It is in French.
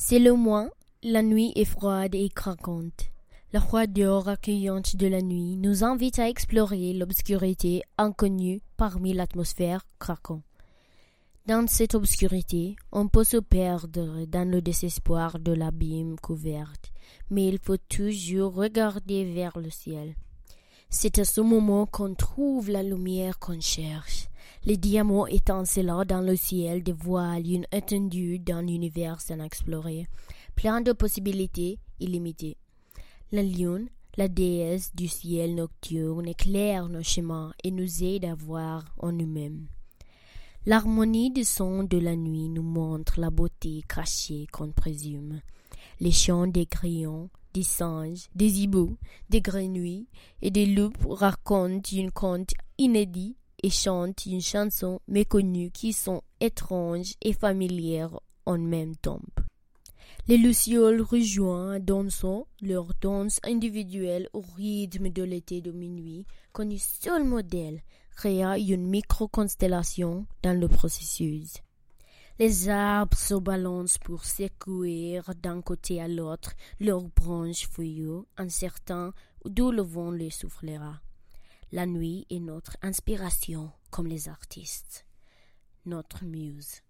C'est le moins, la nuit est froide et craquante. La froideur accueillante de la nuit nous invite à explorer l'obscurité inconnue parmi l'atmosphère craquante. Dans cette obscurité, on peut se perdre dans le désespoir de l'abîme couverte, mais il faut toujours regarder vers le ciel. C'est à ce moment qu'on trouve la lumière qu'on cherche. Les diamants étincelants dans le ciel dévoilent une étendue d'un univers inexploré, plein de possibilités illimitées. La lune, la déesse du ciel nocturne, éclaire nos chemins et nous aide à voir en nous-mêmes. L'harmonie du son de la nuit nous montre la beauté cachée qu'on présume. Les chants des crayons, des singes, des hiboux, des grenouilles et des loups racontent une conte inédit et chantent une chanson méconnue qui sont étranges et familières en même temps. Les lucioles rejoignent dansant leur danse individuelle au rythme de l'été de minuit, qu'un seul modèle créa une micro-constellation dans le processus. Les arbres se balancent pour secouer d'un côté à l'autre leurs branches feuillues, incertains d'où le vent les soufflera. La nuit est notre inspiration comme les artistes, notre muse.